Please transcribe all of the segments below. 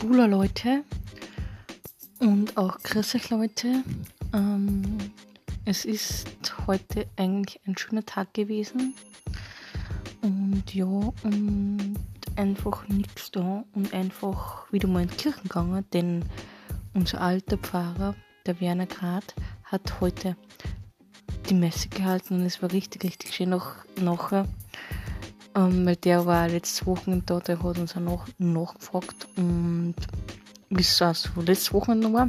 Bula Leute und auch grüß euch Leute. Ähm, es ist heute eigentlich ein schöner Tag gewesen und ja, und einfach nichts da und einfach wieder mal in die Kirche gegangen, denn unser alter Pfarrer, der Werner Grad, hat heute die Messe gehalten und es war richtig, richtig schön noch nachher. Ähm, weil der war letztes Wochenende da, der hat uns auch nach, nachgefragt und es also letztes Wochenende war,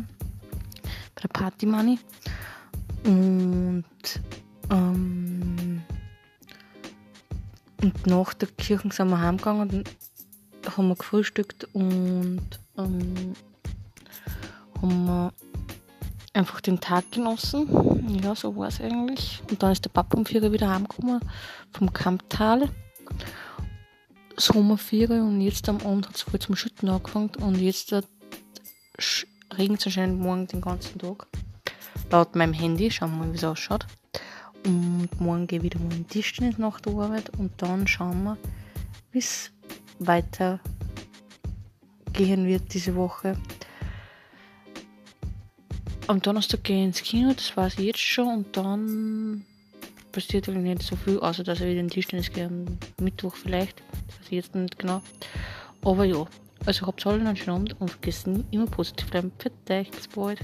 bei der Party Money. Und, ähm, und nach der Kirche sind wir heimgegangen und haben wir gefrühstückt und ähm, haben wir einfach den Tag genossen. Ja, so war es eigentlich. Und dann ist der Papa um 4 Uhr wieder heimgekommen vom Kamptal. Sommerferien und jetzt am Abend hat es voll zum Schütten angefangen und jetzt regnet es anscheinend morgen den ganzen Tag. Laut meinem Handy, schauen wir mal, wie es ausschaut. Und morgen gehe ich wieder mal in den Tischtennis nach der Arbeit und dann schauen wir, wie es weiter gehen wird diese Woche. Am Donnerstag gehe ich ins Kino, das weiß ich jetzt schon, und dann passiert eigentlich nicht so viel, außer dass in den Tischtennis am Mittwoch vielleicht. Das weiß ich jetzt nicht genau. Aber ja, also habt alle einen schönen Abend und vergesst nie immer positiv bleiben. Für dich, bis bald.